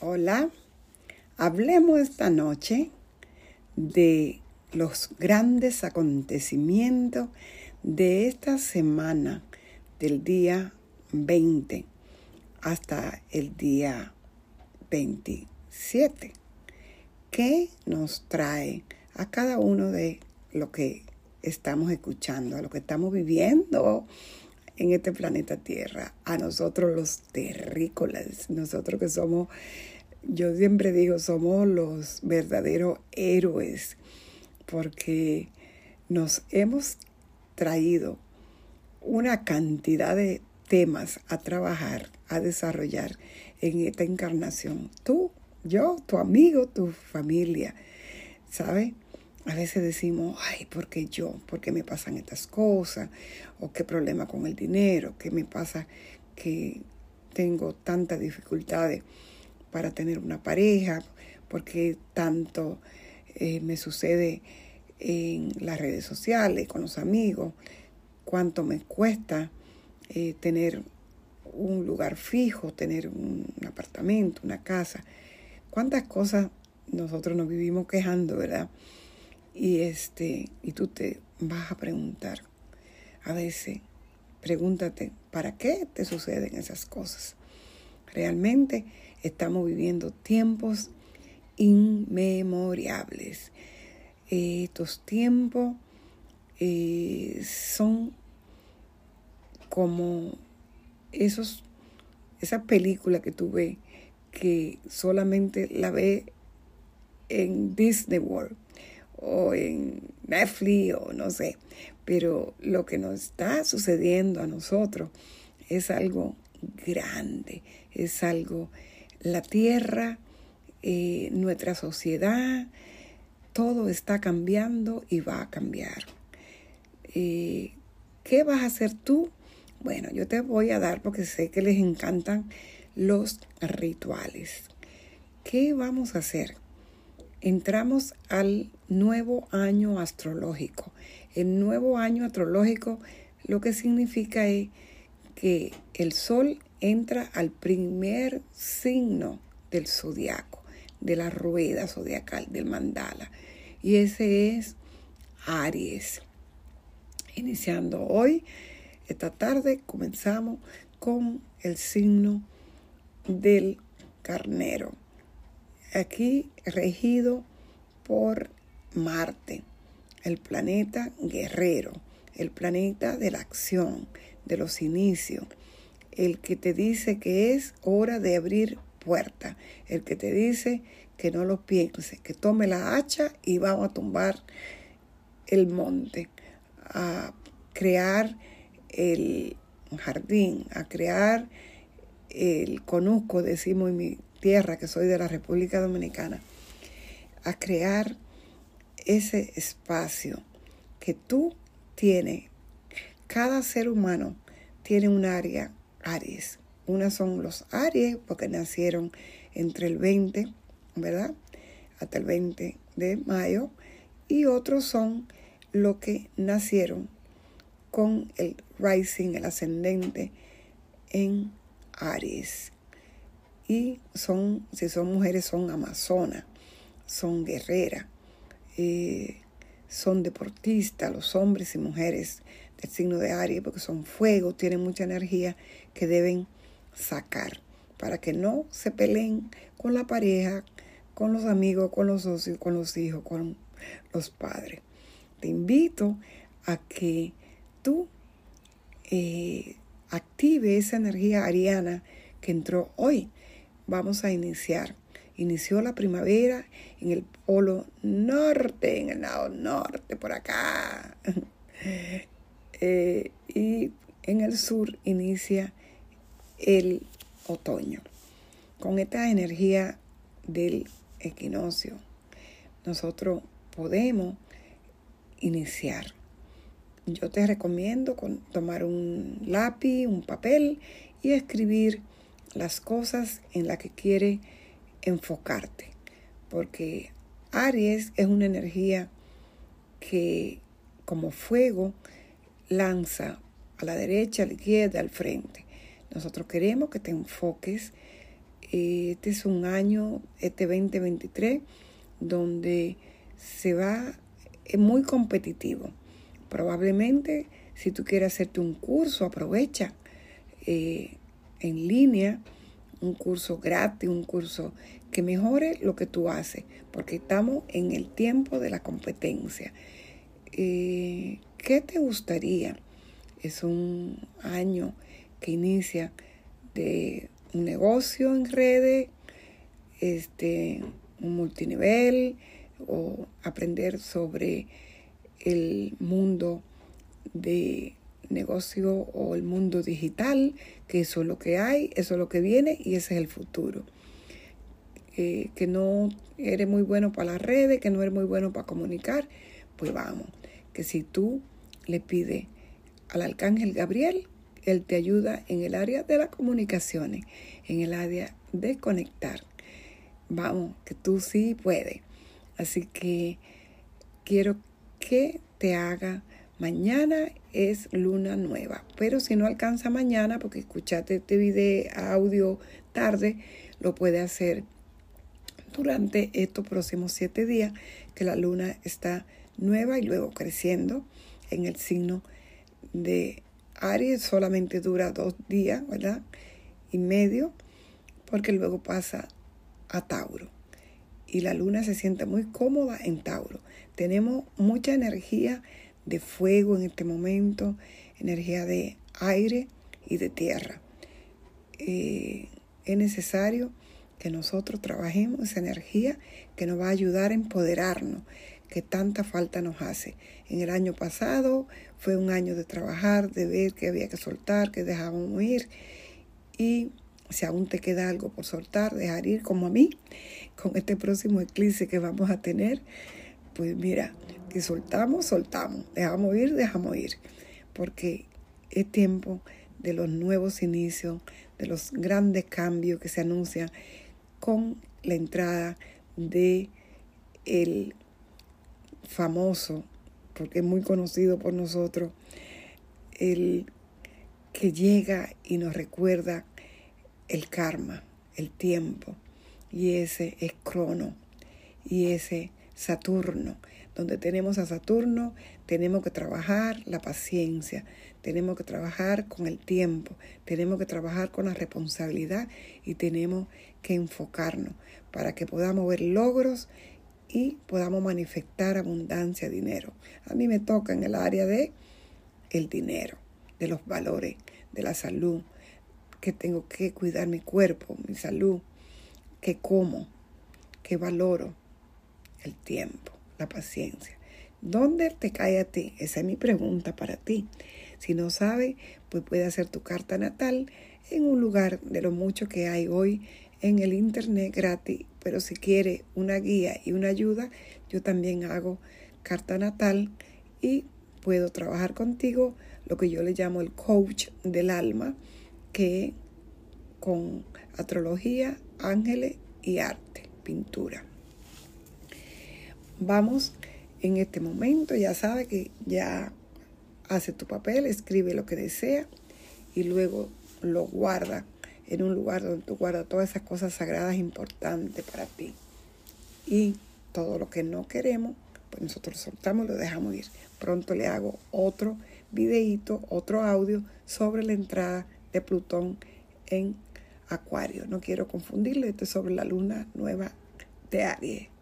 Hola, hablemos esta noche de los grandes acontecimientos de esta semana del día 20 hasta el día 27 que nos trae a cada uno de lo que estamos escuchando, a lo que estamos viviendo en este planeta Tierra, a nosotros los terrícolas, nosotros que somos, yo siempre digo, somos los verdaderos héroes, porque nos hemos traído una cantidad de temas a trabajar, a desarrollar en esta encarnación. Tú, yo, tu amigo, tu familia, ¿sabes? A veces decimos, ay, ¿por qué yo? ¿Por qué me pasan estas cosas? ¿O qué problema con el dinero? ¿Qué me pasa que tengo tantas dificultades para tener una pareja? ¿Por qué tanto eh, me sucede en las redes sociales, con los amigos? ¿Cuánto me cuesta eh, tener un lugar fijo, tener un apartamento, una casa? ¿Cuántas cosas nosotros nos vivimos quejando, verdad? Y, este, y tú te vas a preguntar, a veces, pregúntate, ¿para qué te suceden esas cosas? Realmente estamos viviendo tiempos inmemorables. estos tiempos eh, son como esos, esa película que tú ves que solamente la ves en Disney World o en Netflix o no sé. Pero lo que nos está sucediendo a nosotros es algo grande, es algo, la tierra, eh, nuestra sociedad, todo está cambiando y va a cambiar. Eh, ¿Qué vas a hacer tú? Bueno, yo te voy a dar porque sé que les encantan los rituales. ¿Qué vamos a hacer? Entramos al nuevo año astrológico. El nuevo año astrológico lo que significa es que el sol entra al primer signo del zodiaco, de la rueda zodiacal, del mandala. Y ese es Aries. Iniciando hoy, esta tarde, comenzamos con el signo del carnero aquí regido por Marte, el planeta guerrero, el planeta de la acción, de los inicios, el que te dice que es hora de abrir puerta, el que te dice que no lo piense, que tome la hacha y vamos a tumbar el monte, a crear el jardín, a crear el conusco, decimos en mi tierra, que soy de la República Dominicana, a crear ese espacio que tú tienes. Cada ser humano tiene un área Aries. Unas son los Aries porque nacieron entre el 20, ¿verdad? Hasta el 20 de mayo. Y otros son los que nacieron con el rising, el ascendente en Aries y son, si son mujeres, son amazonas, son guerreras, eh, son deportistas, los hombres y mujeres del signo de Aries, porque son fuego, tienen mucha energía que deben sacar para que no se peleen con la pareja, con los amigos, con los socios, con los hijos, con los padres. Te invito a que tú eh, active esa energía ariana que entró hoy vamos a iniciar. Inició la primavera en el polo norte, en el lado norte, por acá. Eh, y en el sur inicia el otoño. Con esta energía del equinoccio, nosotros podemos iniciar. Yo te recomiendo tomar un lápiz, un papel y escribir las cosas en las que quiere enfocarte. Porque Aries es una energía que como fuego lanza a la derecha, a la izquierda, al frente. Nosotros queremos que te enfoques este es un año, este 2023, donde se va, es muy competitivo. Probablemente si tú quieres hacerte un curso, aprovecha eh, en línea, un curso gratis, un curso que mejore lo que tú haces, porque estamos en el tiempo de la competencia. Eh, ¿Qué te gustaría? Es un año que inicia de un negocio en redes, este, un multinivel o aprender sobre el mundo de negocio o el mundo digital, que eso es lo que hay, eso es lo que viene y ese es el futuro. Eh, que no eres muy bueno para las redes, que no eres muy bueno para comunicar, pues vamos, que si tú le pides al arcángel Gabriel, él te ayuda en el área de las comunicaciones, en el área de conectar. Vamos, que tú sí puedes. Así que quiero que te haga mañana es luna nueva. Pero si no alcanza mañana, porque escuchaste este video audio tarde, lo puede hacer durante estos próximos siete días que la luna está nueva y luego creciendo en el signo de Aries. Solamente dura dos días, ¿verdad? Y medio, porque luego pasa a Tauro. Y la luna se siente muy cómoda en Tauro. Tenemos mucha energía de fuego en este momento, energía de aire y de tierra. Eh, es necesario que nosotros trabajemos esa energía que nos va a ayudar a empoderarnos, que tanta falta nos hace. En el año pasado fue un año de trabajar, de ver que había que soltar, que dejábamos ir. Y si aún te queda algo por soltar, dejar ir como a mí, con este próximo eclipse que vamos a tener, pues mira, que soltamos, soltamos, dejamos ir, dejamos ir, porque es tiempo de los nuevos inicios, de los grandes cambios que se anuncian con la entrada de el famoso, porque es muy conocido por nosotros, el que llega y nos recuerda el karma, el tiempo, y ese es Crono, y ese Saturno. Donde tenemos a Saturno, tenemos que trabajar la paciencia, tenemos que trabajar con el tiempo, tenemos que trabajar con la responsabilidad y tenemos que enfocarnos para que podamos ver logros y podamos manifestar abundancia de dinero. A mí me toca en el área de el dinero, de los valores, de la salud, que tengo que cuidar mi cuerpo, mi salud, que como, que valoro, el tiempo, la paciencia. ¿Dónde te cae a ti? Esa es mi pregunta para ti. Si no sabes, pues puede hacer tu carta natal en un lugar de lo mucho que hay hoy en el internet gratis. Pero si quiere una guía y una ayuda, yo también hago carta natal y puedo trabajar contigo lo que yo le llamo el coach del alma, que con astrología, ángeles y arte, pintura. Vamos en este momento, ya sabe que ya hace tu papel, escribe lo que desea y luego lo guarda en un lugar donde tú guardas todas esas cosas sagradas importantes para ti. Y todo lo que no queremos, pues nosotros soltamos y lo dejamos ir. Pronto le hago otro videíto, otro audio sobre la entrada de Plutón en Acuario. No quiero confundirle, esto es sobre la luna nueva de Aries.